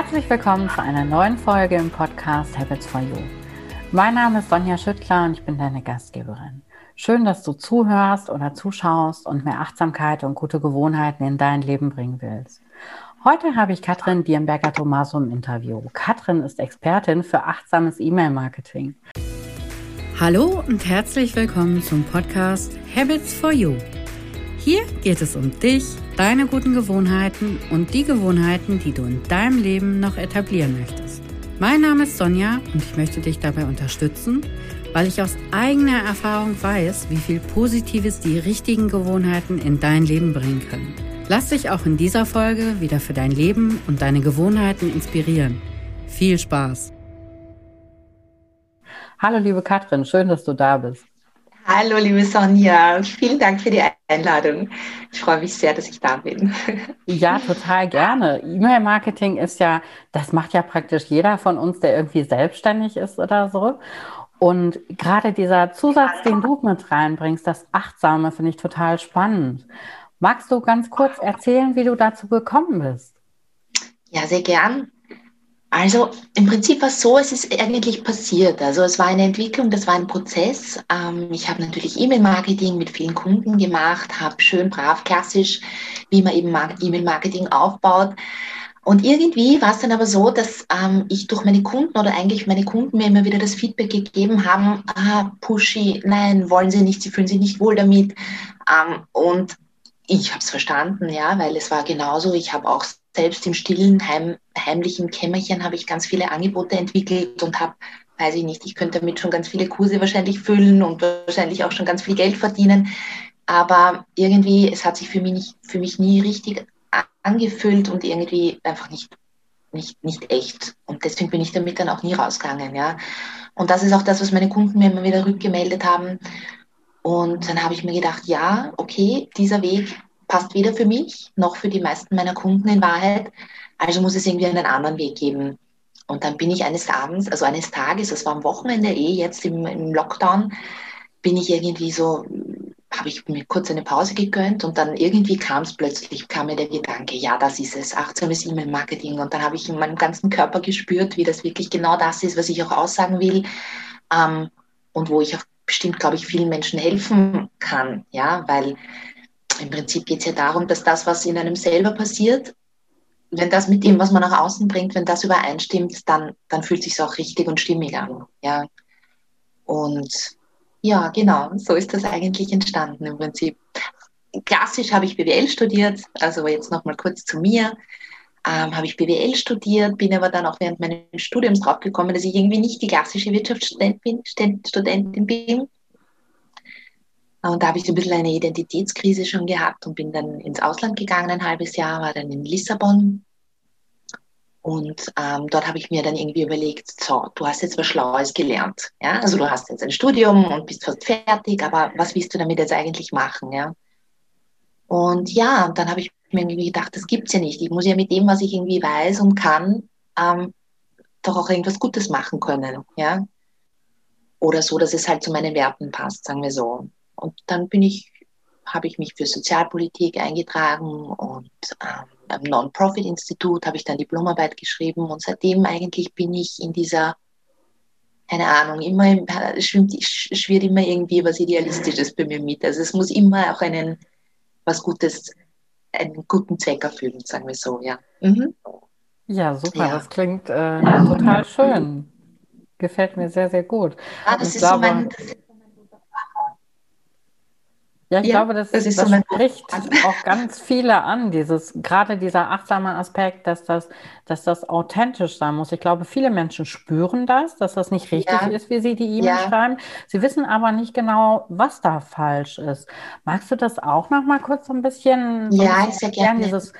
Herzlich willkommen zu einer neuen Folge im Podcast Habits for You. Mein Name ist Sonja Schüttler und ich bin deine Gastgeberin. Schön, dass du zuhörst oder zuschaust und mehr Achtsamkeit und gute Gewohnheiten in dein Leben bringen willst. Heute habe ich Katrin Dierenberger-Tomaso im Interview. Katrin ist Expertin für achtsames E-Mail-Marketing. Hallo und herzlich willkommen zum Podcast Habits for You. Hier geht es um dich, deine guten Gewohnheiten und die Gewohnheiten, die du in deinem Leben noch etablieren möchtest. Mein Name ist Sonja und ich möchte dich dabei unterstützen, weil ich aus eigener Erfahrung weiß, wie viel Positives die richtigen Gewohnheiten in dein Leben bringen können. Lass dich auch in dieser Folge wieder für dein Leben und deine Gewohnheiten inspirieren. Viel Spaß! Hallo liebe Katrin, schön, dass du da bist. Hallo, liebe Sonja. Vielen Dank für die Einladung. Ich freue mich sehr, dass ich da bin. Ja, total gerne. E-Mail-Marketing ist ja, das macht ja praktisch jeder von uns, der irgendwie selbstständig ist oder so. Und gerade dieser Zusatz, den du mit reinbringst, das Achtsame, finde ich total spannend. Magst du ganz kurz erzählen, wie du dazu gekommen bist? Ja, sehr gern. Also im Prinzip war es so, es ist eigentlich passiert. Also es war eine Entwicklung, das war ein Prozess. Ähm, ich habe natürlich E-Mail-Marketing mit vielen Kunden gemacht, habe schön brav klassisch, wie man eben E-Mail-Marketing aufbaut. Und irgendwie war es dann aber so, dass ähm, ich durch meine Kunden oder eigentlich meine Kunden mir immer wieder das Feedback gegeben haben, ah, pushy, nein, wollen sie nicht, sie fühlen sich nicht wohl damit. Ähm, und ich habe es verstanden, ja, weil es war genauso. Ich habe auch selbst im stillen, heim, heimlichen Kämmerchen habe ich ganz viele Angebote entwickelt und habe, weiß ich nicht, ich könnte damit schon ganz viele Kurse wahrscheinlich füllen und wahrscheinlich auch schon ganz viel Geld verdienen. Aber irgendwie, es hat sich für mich, nicht, für mich nie richtig angefühlt und irgendwie einfach nicht, nicht, nicht echt. Und deswegen bin ich damit dann auch nie rausgegangen. Ja. Und das ist auch das, was meine Kunden mir immer wieder rückgemeldet haben. Und dann habe ich mir gedacht, ja, okay, dieser Weg passt weder für mich noch für die meisten meiner Kunden in Wahrheit. Also muss es irgendwie einen anderen Weg geben. Und dann bin ich eines Abends, also eines Tages, das war am Wochenende eh, jetzt im, im Lockdown, bin ich irgendwie so, habe ich mir kurz eine Pause gegönnt und dann irgendwie kam es plötzlich, kam mir der Gedanke, ja, das ist es, achtsames E-Mail-Marketing. Und dann habe ich in meinem ganzen Körper gespürt, wie das wirklich genau das ist, was ich auch aussagen will ähm, und wo ich auch bestimmt, glaube ich, vielen Menschen helfen kann, ja, weil im Prinzip geht es ja darum, dass das, was in einem selber passiert, wenn das mit dem, was man nach außen bringt, wenn das übereinstimmt, dann, dann fühlt es sich auch richtig und stimmig an. Ja. Und ja, genau, so ist das eigentlich entstanden im Prinzip. Klassisch habe ich BWL studiert, also jetzt nochmal kurz zu mir. Ähm, habe ich BWL studiert, bin aber dann auch während meines Studiums draufgekommen, dass ich irgendwie nicht die klassische Wirtschaftsstudentin bin, und da habe ich ein bisschen eine Identitätskrise schon gehabt und bin dann ins Ausland gegangen, ein halbes Jahr, war dann in Lissabon. Und ähm, dort habe ich mir dann irgendwie überlegt, so, du hast jetzt was Schlaues gelernt. Ja? Also du hast jetzt ein Studium und bist fast fertig, aber was willst du damit jetzt eigentlich machen? Ja? Und ja, dann habe ich mir irgendwie gedacht, das gibt es ja nicht. Ich muss ja mit dem, was ich irgendwie weiß und kann, ähm, doch auch irgendwas Gutes machen können. Ja? Oder so, dass es halt zu meinen Werten passt, sagen wir so. Und dann bin ich, habe ich mich für Sozialpolitik eingetragen und ähm, am Non-Profit-Institut habe ich dann Diplomarbeit geschrieben und seitdem eigentlich bin ich in dieser, keine Ahnung, immer schwimmt, schwirrt immer irgendwie was Idealistisches bei mir mit. Also es muss immer auch einen, was Gutes, einen guten Zweck erfüllen, sagen wir so, ja. Mhm. Ja, super, ja. das klingt äh, total schön. Gefällt mir sehr, sehr gut. Ah, das, ist glaube, so mein, das ja, ich ja, glaube, das, das, das so spricht auch ganz viele an, dieses, gerade dieser achtsame Aspekt, dass das, dass das authentisch sein muss. Ich glaube, viele Menschen spüren das, dass das nicht richtig ja. ist, wie sie die E-Mail ja. schreiben. Sie wissen aber nicht genau, was da falsch ist. Magst du das auch noch mal kurz so ein bisschen, so ja, sehr gerne. dieses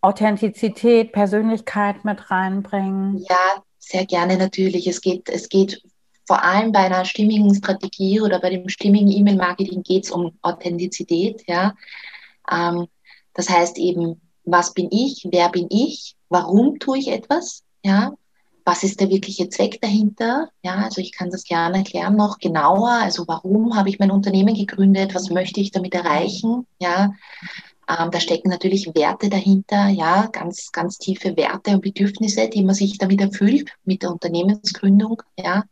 Authentizität, Persönlichkeit mit reinbringen? Ja, sehr gerne natürlich. Es geht, es geht vor allem bei einer stimmigen Strategie oder bei dem stimmigen E-Mail-Marketing geht es um Authentizität. Ja? Ähm, das heißt eben, was bin ich, wer bin ich, warum tue ich etwas, ja? was ist der wirkliche Zweck dahinter? Ja, also ich kann das gerne erklären noch genauer. Also warum habe ich mein Unternehmen gegründet? Was möchte ich damit erreichen? Ja, Ähm, da stecken natürlich Werte dahinter, ja, ganz, ganz tiefe Werte und Bedürfnisse, die man sich damit erfüllt mit der Unternehmensgründung, ja.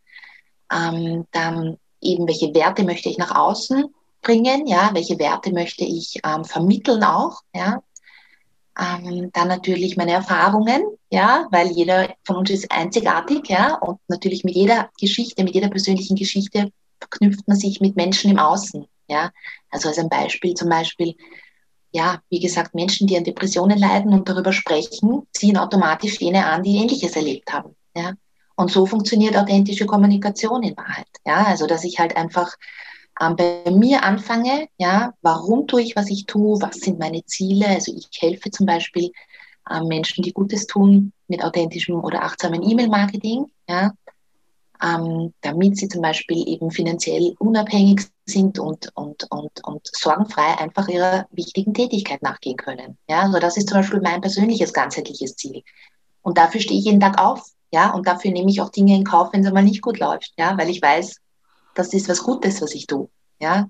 Ähm, dann eben, welche Werte möchte ich nach außen bringen, ja, welche Werte möchte ich ähm, vermitteln auch, ja. Ähm, dann natürlich meine Erfahrungen, ja, weil jeder von uns ist einzigartig, ja, und natürlich mit jeder Geschichte, mit jeder persönlichen Geschichte verknüpft man sich mit Menschen im Außen, ja. Also als ein Beispiel zum Beispiel, ja, wie gesagt, Menschen, die an Depressionen leiden und darüber sprechen, ziehen automatisch jene an, die Ähnliches erlebt haben. Ja? Und so funktioniert authentische Kommunikation in Wahrheit. Ja? Also, dass ich halt einfach ähm, bei mir anfange, ja, warum tue ich, was ich tue, was sind meine Ziele. Also ich helfe zum Beispiel ähm, Menschen, die Gutes tun mit authentischem oder achtsamen E-Mail-Marketing. Ja? ähm, damit sie zum Beispiel eben finanziell unabhängig sind und, und, und, und sorgenfrei einfach ihrer wichtigen Tätigkeit nachgehen können. Ja, also das ist zum Beispiel mein persönliches ganzheitliches Ziel. Und dafür stehe ich jeden Tag auf. Ja, und dafür nehme ich auch Dinge in Kauf, wenn es einmal nicht gut läuft. Ja, weil ich weiß, das ist was Gutes, was ich tue. Ja.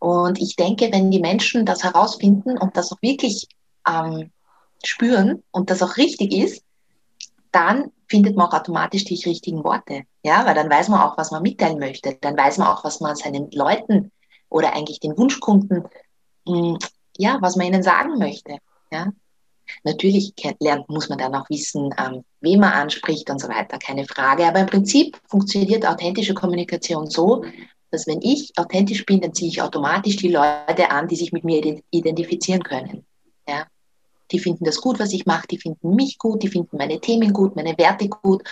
Und ich denke, wenn die Menschen das herausfinden und das auch wirklich ähm, spüren und das auch richtig ist, dann findet man auch automatisch die richtigen Worte. Ja, weil dann weiß man auch, was man mitteilen möchte. Dann weiß man auch, was man seinen Leuten oder eigentlich den Wunschkunden, hm, ja, was man ihnen sagen möchte. Ja. Natürlich lernt, muss man dann auch wissen, ähm, wen man anspricht und so weiter, keine Frage. Aber im Prinzip funktioniert authentische Kommunikation so, dass wenn ich authentisch bin, dann ziehe ich automatisch die Leute an, die sich mit mir identifizieren können. Ja die finden das gut, was ich mache, die finden mich gut, die finden meine Themen gut, meine Werte gut.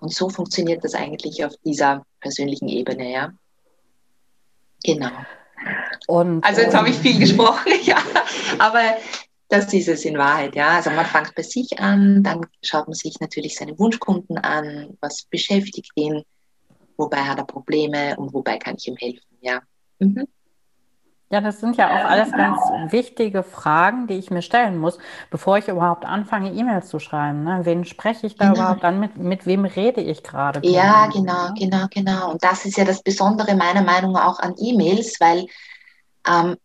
Und so funktioniert das eigentlich auf dieser persönlichen Ebene, ja. Genau. Und, also jetzt habe ich viel gesprochen, ja, aber das ist es in Wahrheit, ja. Also man fängt bei sich an, dann schaut man sich natürlich seine Wunschkunden an, was beschäftigt ihn, wobei hat er Probleme und wobei kann ich ihm helfen, ja. Mhm. Ja, das sind ja auch alles ganz wichtige Fragen, die ich mir stellen muss, bevor ich überhaupt anfange, E-Mails zu schreiben. Ne? Wen spreche ich da genau. überhaupt an? Mit, mit wem rede ich gerade? Ja, genau, genau, genau. Und das ist ja das Besondere meiner Meinung nach auch an E-Mails, weil ähm,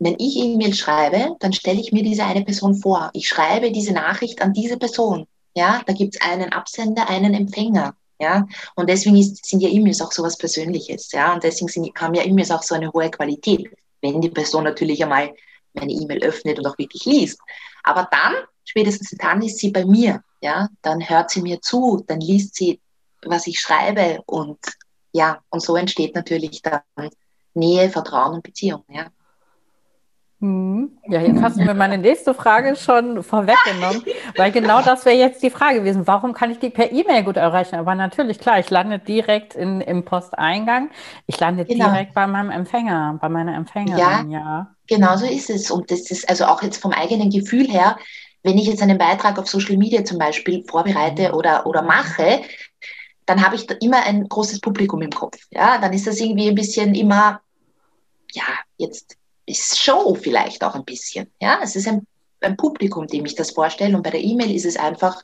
wenn ich E-Mails schreibe, dann stelle ich mir diese eine Person vor. Ich schreibe diese Nachricht an diese Person. Ja, da gibt es einen Absender, einen Empfänger. Ja, und deswegen ist, sind ja E-Mails auch so was Persönliches. Ja, und deswegen sind, haben ja E-Mails auch so eine hohe Qualität, wenn die Person natürlich einmal meine E-Mail öffnet und auch wirklich liest. Aber dann, spätestens dann ist sie bei mir. Ja, dann hört sie mir zu, dann liest sie, was ich schreibe und ja, und so entsteht natürlich dann Nähe, Vertrauen und Beziehung. Ja. Hm. Ja, jetzt hast du mir meine nächste Frage schon vorweggenommen, weil genau das wäre jetzt die Frage gewesen. Warum kann ich die per E-Mail gut erreichen? Aber natürlich, klar, ich lande direkt in, im Posteingang. Ich lande genau. direkt bei meinem Empfänger, bei meiner Empfängerin, ja, ja. Genau so ist es. Und das ist also auch jetzt vom eigenen Gefühl her, wenn ich jetzt einen Beitrag auf Social Media zum Beispiel vorbereite mhm. oder, oder mache, dann habe ich da immer ein großes Publikum im Kopf. Ja, dann ist das irgendwie ein bisschen immer, ja, jetzt Show vielleicht auch ein bisschen. Ja, es ist ein, ein Publikum, dem ich das vorstelle. Und bei der E-Mail ist es einfach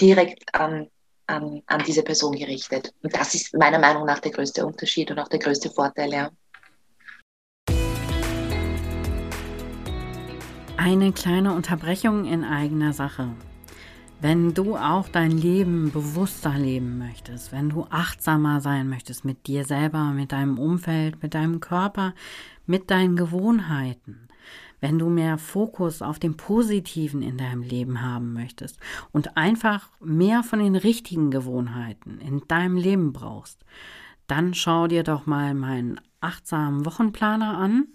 direkt an, an, an diese Person gerichtet. Und das ist meiner Meinung nach der größte Unterschied und auch der größte Vorteil, ja. Eine kleine Unterbrechung in eigener Sache. Wenn du auch dein Leben bewusster leben möchtest, wenn du achtsamer sein möchtest mit dir selber, mit deinem Umfeld, mit deinem Körper, mit deinen Gewohnheiten, wenn du mehr Fokus auf dem Positiven in deinem Leben haben möchtest und einfach mehr von den richtigen Gewohnheiten in deinem Leben brauchst, dann schau dir doch mal meinen achtsamen Wochenplaner an.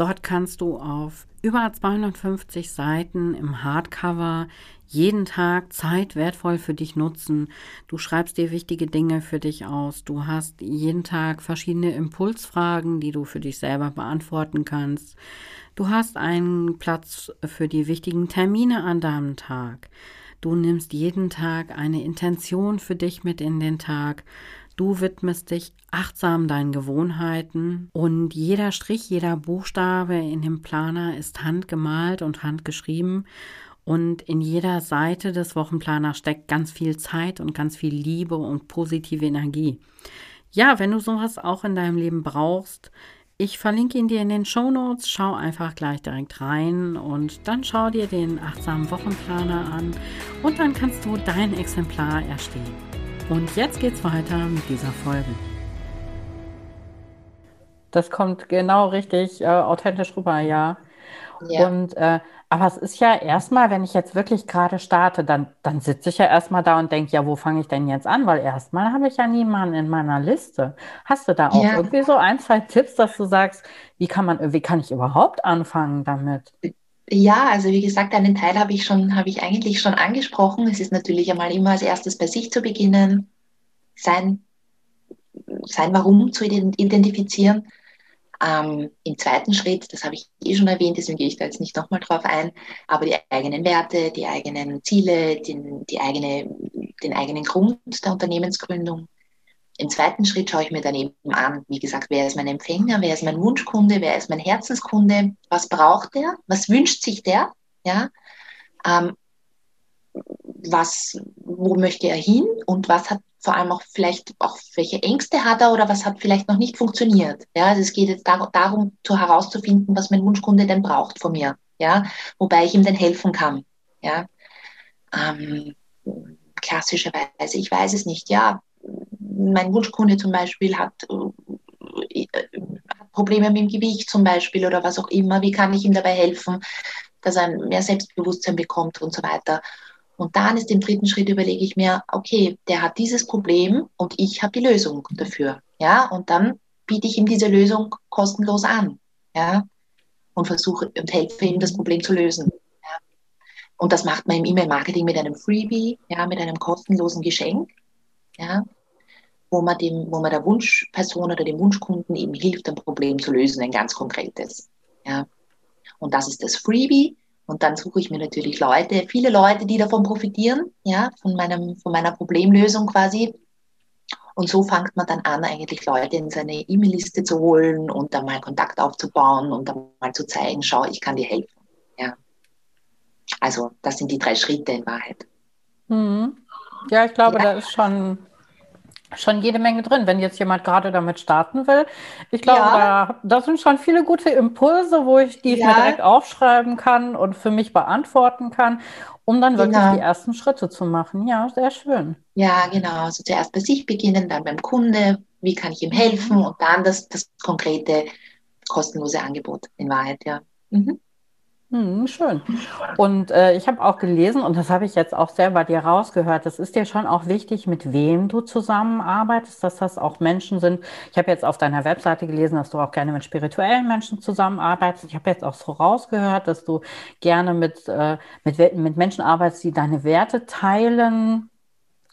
Dort kannst du auf über 250 Seiten im Hardcover jeden Tag Zeit wertvoll für dich nutzen. Du schreibst dir wichtige Dinge für dich aus. Du hast jeden Tag verschiedene Impulsfragen, die du für dich selber beantworten kannst. Du hast einen Platz für die wichtigen Termine an deinem Tag. Du nimmst jeden Tag eine Intention für dich mit in den Tag. Du widmest dich achtsam deinen Gewohnheiten und jeder Strich, jeder Buchstabe in dem Planer ist handgemalt und handgeschrieben und in jeder Seite des Wochenplaners steckt ganz viel Zeit und ganz viel Liebe und positive Energie. Ja, wenn du sowas auch in deinem Leben brauchst, Ich verlinke ihn dir in den Show Notes. Schau einfach gleich direkt rein und dann schau dir den achtsamen Wochenplaner an und dann kannst du dein Exemplar erstehen. Und jetzt geht's weiter mit dieser Folge. Das kommt genau richtig äh, authentisch rüber, ja. ja. Und äh, aber es ist ja erstmal, wenn ich jetzt wirklich gerade starte, dann, dann sitze ich ja erstmal da und denke, ja, wo fange ich denn jetzt an? Weil erstmal habe ich ja niemanden in meiner Liste. Hast du da auch ja. irgendwie so ein, zwei Tipps, dass du sagst, wie kann man, wie kann ich überhaupt anfangen damit? Ja, also wie gesagt, einen Teil habe ich schon, habe ich eigentlich schon angesprochen. Es ist natürlich einmal immer als erstes bei sich zu beginnen, sein, sein Warum zu identifizieren ähm, Im zweiten Schritt, das habe ich eh schon erwähnt, deswegen gehe ich da jetzt nicht nochmal drauf ein, aber die eigenen Werte, die eigenen Ziele, den, die eigene, den eigenen Grund der Unternehmensgründung. Im zweiten Schritt schaue ich mir dann eben an, wie gesagt, wer ist mein Empfänger, wer ist mein Wunschkunde, wer ist mein Herzenskunde, was braucht der, was wünscht sich der, ja, ähm, was, wo möchte er hin und was hat vor allem auch vielleicht auch welche Ängste hat er oder was hat vielleicht noch nicht funktioniert. Ja, also es geht jetzt darum, zu herauszufinden, was mein Wunschkunde denn braucht von mir. Ja, wobei ich ihm dann helfen kann. Ja, ähm, klassischerweise, ich weiß es nicht. Ja, mein Wunschkunde zum Beispiel hat, äh, hat Probleme mit dem Gewicht zum Beispiel oder was auch immer. Wie kann ich ihm dabei helfen, dass er mehr Selbstbewusstsein bekommt und so weiter. Und dann ist im dritten Schritt überlege ich mir, okay, der hat dieses Problem und ich habe die Lösung dafür. Ja, und dann biete ich ihm diese Lösung kostenlos an. Ja, und versuche und helfe ihm, das Problem zu lösen. Ja. Und das macht man im E-Mail-Marketing mit einem Freebie, ja, mit einem kostenlosen Geschenk, ja, wo man, dem, wo man der Wunschperson oder dem Wunschkunden eben hilft, ein Problem zu lösen, ein ganz konkretes. Ja. Und das ist das Freebie. Und dann suche ich mir natürlich Leute, viele Leute, die davon profitieren, ja, von, meinem, von meiner Problemlösung quasi. Und so fängt man dann an, eigentlich Leute in seine E-Mail-Liste zu holen und dann mal Kontakt aufzubauen und dann mal zu zeigen, schau, ich kann dir helfen. Ja. Also das sind die drei Schritte in Wahrheit. Mhm. Ja, ich glaube, ja. da ist schon schon jede Menge drin, wenn jetzt jemand gerade damit starten will. Ich glaube, ja. da, da, sind schon viele gute Impulse, wo ich die ja. mir direkt aufschreiben kann und für mich beantworten kann, um dann wirklich genau. die ersten Schritte zu machen. Ja, sehr schön. Ja, genau. Also zuerst bei sich beginnen, dann beim Kunde, wie kann ich ihm helfen mhm. und dann das, das konkrete kostenlose Angebot in Wahrheit, ja. Mhm. Hm, schön. Und äh, ich habe auch gelesen, und das habe ich jetzt auch selber dir rausgehört, das ist dir schon auch wichtig, mit wem du zusammenarbeitest, dass das auch Menschen sind. Ich habe jetzt auf deiner Webseite gelesen, dass du auch gerne mit spirituellen Menschen zusammenarbeitest. Ich habe jetzt auch so rausgehört, dass du gerne mit, äh, mit, mit Menschen arbeitest, die deine Werte teilen.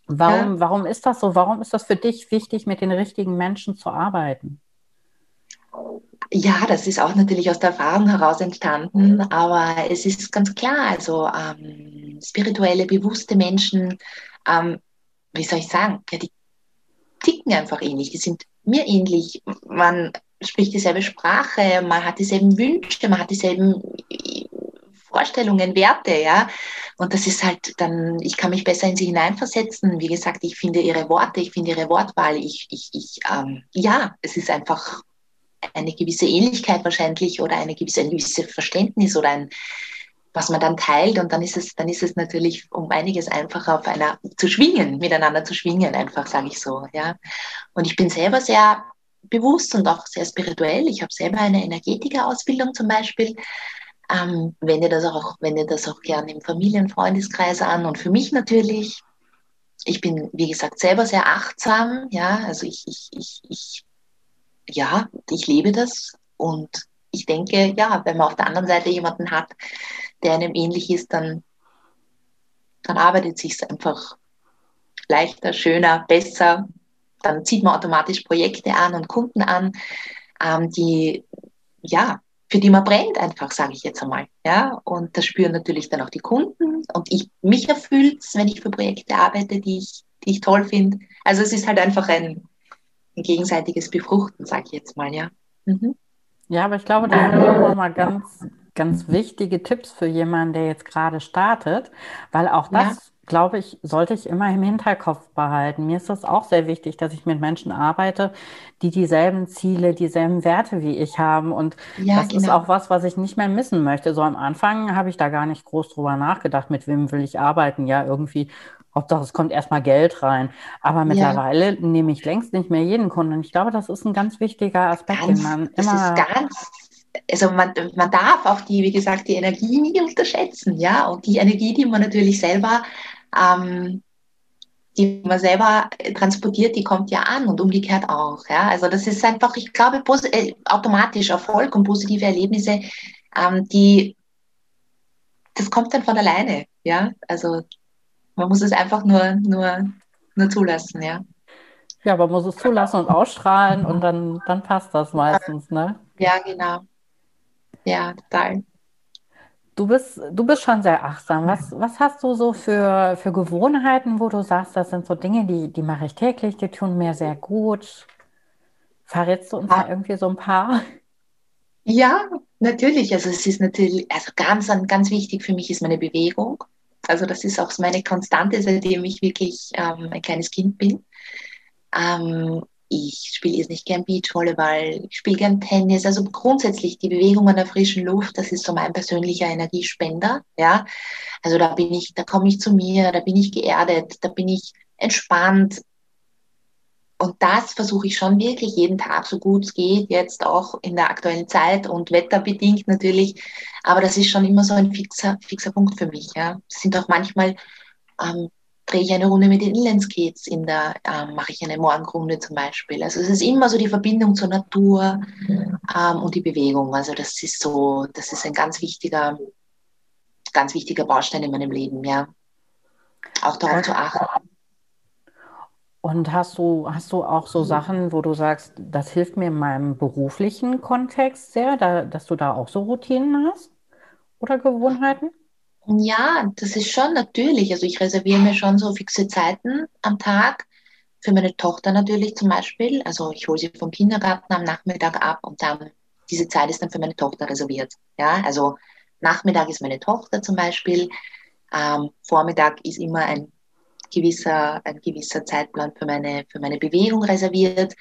Warum, ja. warum ist das so? Warum ist das für dich wichtig, mit den richtigen Menschen zu arbeiten? Ja, das ist auch natürlich aus der Erfahrung heraus entstanden, aber es ist ganz klar, also ähm, spirituelle, bewusste Menschen, ähm, wie soll ich sagen, ja, die ticken einfach ähnlich, die sind mir ähnlich. Man spricht dieselbe Sprache, man hat dieselben Wünsche, man hat dieselben äh, Vorstellungen, Werte, ja. Und das ist halt dann, ich kann mich besser in sie hineinversetzen. Wie gesagt, ich finde ihre Worte, ich finde ihre Wortwahl, ich, ich, ich ähm, ja, es ist einfach eine gewisse Ähnlichkeit wahrscheinlich oder eine gewisse, ein gewisses Verständnis oder ein, was man dann teilt und dann ist es, dann ist es natürlich um einiges einfacher auf einer zu schwingen, miteinander zu schwingen, einfach sage ich so, ja. Und ich bin selber sehr bewusst und auch sehr spirituell. Ich habe selber eine Energetikerausbildung zum Beispiel. Ähm, wende das auch, wende das auch gerne im Familienfreundeskreis an und für mich natürlich. Ich bin, wie gesagt, selber sehr achtsam, ja, also ich, ich, ich, ich ja, ich lebe das und ich denke, ja, wenn man auf der anderen Seite jemanden hat, der einem ähnlich ist, dann, dann arbeitet sich einfach leichter, schöner, besser. Dann zieht man automatisch Projekte an und Kunden an, ähm, die, ja, für die man brennt einfach, sage ich jetzt einmal. Ja, und das spüren natürlich dann auch die Kunden und ich, mich erfüllt es, wenn ich für Projekte arbeite, die ich, die ich toll finde. Also es ist halt einfach ein, ein gegenseitiges Befruchten, sage ich jetzt mal, ja. Mhm. Ja, aber ich glaube, da haben wir nochmal ganz, ganz wichtige Tipps für jemanden, der jetzt gerade startet, weil auch das ja. glaube ich, sollte ich immer im Hinterkopf behalten. Mir ist das auch sehr wichtig, dass ich mit Menschen arbeite, die dieselben Ziele, dieselben Werte wie ich haben. Und ja, das genau. ist auch was, was ich nicht mehr missen möchte. So am Anfang habe ich da gar nicht groß drüber nachgedacht, mit wem will ich arbeiten. Ja, irgendwie, Hauptsache es kommt erstmal Geld rein. Aber mittlerweile ja. nehme ich längst nicht mehr jeden Kunden. Ich glaube, das ist ein ganz wichtiger Aspekt, ganz, den man das immer. Das ist ganz also man, man darf auch die, wie gesagt, die Energie nie unterschätzen, ja. Und die Energie, die man natürlich selber ähm, die man selber transportiert, die kommt ja an und umgekehrt auch. Ja? Also das ist einfach, ich glaube, äh, automatisch Erfolg und positive Erlebnisse, ähm, die, das kommt dann von alleine. Ja? Also man muss es einfach nur, nur, nur zulassen. Ja? ja, man muss es zulassen und ausstrahlen und dann, dann passt das meistens. Ne? Ja, genau. Ja, total. Du bist, du bist schon sehr achtsam. Was, was hast du so für, für Gewohnheiten, wo du sagst, das sind so Dinge, die, die mache ich täglich, die tun mir sehr gut? Verrätst du uns ja. da irgendwie so ein paar? Ja, natürlich. Also es ist natürlich, also ganz, ganz wichtig für mich ist meine Bewegung. Also das ist auch meine Konstante, seitdem ich wirklich ähm, ein kleines Kind bin. Ähm, ich spiele jetzt nicht gern Beachvolleyball, ich spiele gern Tennis. Also grundsätzlich die Bewegung an der frischen Luft, das ist so mein persönlicher Energiespender. Ja, also da bin ich, da komme ich zu mir, da bin ich geerdet, da bin ich entspannt. Und das versuche ich schon wirklich jeden Tag, so gut es geht, jetzt auch in der aktuellen Zeit und wetterbedingt natürlich. Aber das ist schon immer so ein fixer, fixer Punkt für mich. Ja, es sind auch manchmal ähm, drehe ich eine Runde mit den Inlandskates, in der ähm, mache ich eine Morgenrunde zum Beispiel. Also es ist immer so die Verbindung zur Natur ähm, und die Bewegung. Also das ist so, das ist ein ganz wichtiger, ganz wichtiger Baustein in meinem Leben, ja. Auch darauf zu achten. Und hast du, hast du auch so Sachen, wo du sagst, das hilft mir in meinem beruflichen Kontext sehr, da, dass du da auch so Routinen hast oder Gewohnheiten? Ja, das ist schon natürlich. Also ich reserviere mir schon so fixe Zeiten am Tag. Für meine Tochter natürlich zum Beispiel. Also ich hole sie vom Kindergarten am Nachmittag ab und dann diese Zeit ist dann für meine Tochter reserviert. Ja, also Nachmittag ist meine Tochter zum Beispiel. Ähm, Vormittag ist immer ein gewisser, ein gewisser Zeitplan für meine, für meine Bewegung reserviert.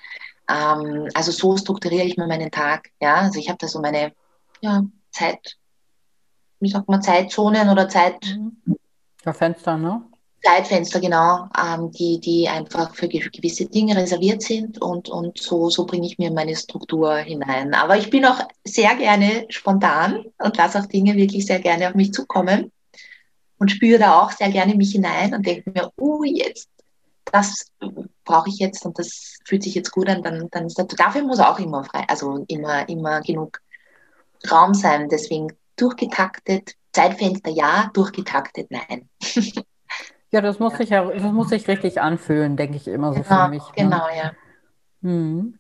Ähm, also so strukturiere ich mir meinen Tag. Ja, also ich habe da so meine ja, Zeit, wie sagt man, Zeitzonen oder Zeit. Ja, Fenster, ne? Zeitfenster, genau, ähm, die, die einfach für gewisse Dinge reserviert sind und, und so, so bringe ich mir meine Struktur hinein. Aber ich bin auch sehr gerne spontan und lasse auch Dinge wirklich sehr gerne auf mich zukommen und spüre da auch sehr gerne mich hinein und denke mir, oh, jetzt, das brauche ich jetzt und das fühlt sich jetzt gut an, dann, dann ist das, dafür muss auch immer frei, also immer, immer genug Raum sein. Deswegen durchgetaktet, Zeitfenster ja, durchgetaktet nein. ja, das muss sich ja, das muss sich richtig anfühlen, denke ich immer so genau, für mich. Ne? Genau, ja. Hm.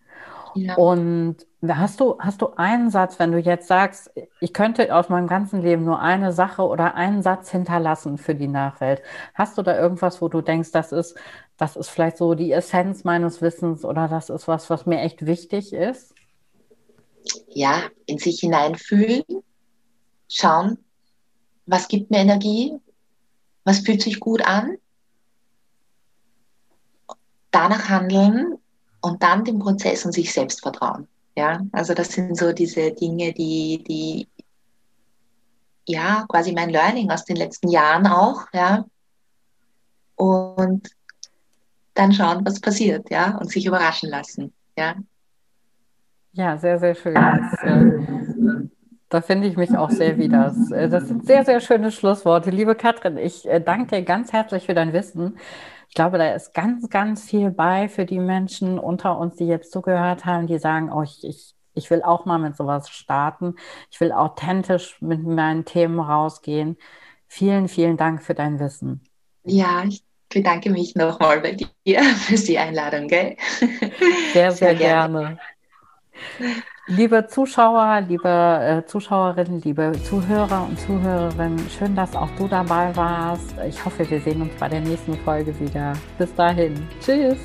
ja. Und hast du, hast du einen Satz, wenn du jetzt sagst, ich könnte aus meinem ganzen Leben nur eine Sache oder einen Satz hinterlassen für die Nachwelt? Hast du da irgendwas, wo du denkst, das ist, das ist vielleicht so die Essenz meines Wissens oder das ist was, was mir echt wichtig ist? Ja, in sich hineinfühlen, schauen, was gibt mir Energie, was fühlt sich gut an, danach handeln und dann dem Prozess und sich selbst vertrauen. Ja, also das sind so diese Dinge, die, die ja, quasi mein Learning aus den letzten Jahren auch, ja. Und dann schauen, was passiert, ja, und sich überraschen lassen, ja. Ja, sehr, sehr schön. Das, äh, da finde ich mich auch sehr wieder. Äh, das sind sehr, sehr schöne Schlussworte. Liebe Katrin, ich äh, danke dir ganz herzlich für dein Wissen. Ich glaube, da ist ganz, ganz viel bei für die Menschen unter uns, die jetzt zugehört haben, die sagen, oh, ich, ich, ich will auch mal mit sowas starten. Ich will authentisch mit meinen Themen rausgehen. Vielen, vielen Dank für dein Wissen. Ja, ich bedanke mich nochmal bei dir für die Einladung. Gell? Sehr, sehr, sehr gerne. gerne. Liebe Zuschauer, liebe äh, Zuschauerinnen, liebe Zuhörer und Zuhörerinnen, schön, dass auch du dabei warst. Ich hoffe, wir sehen uns bei der nächsten Folge wieder. Bis dahin. Tschüss.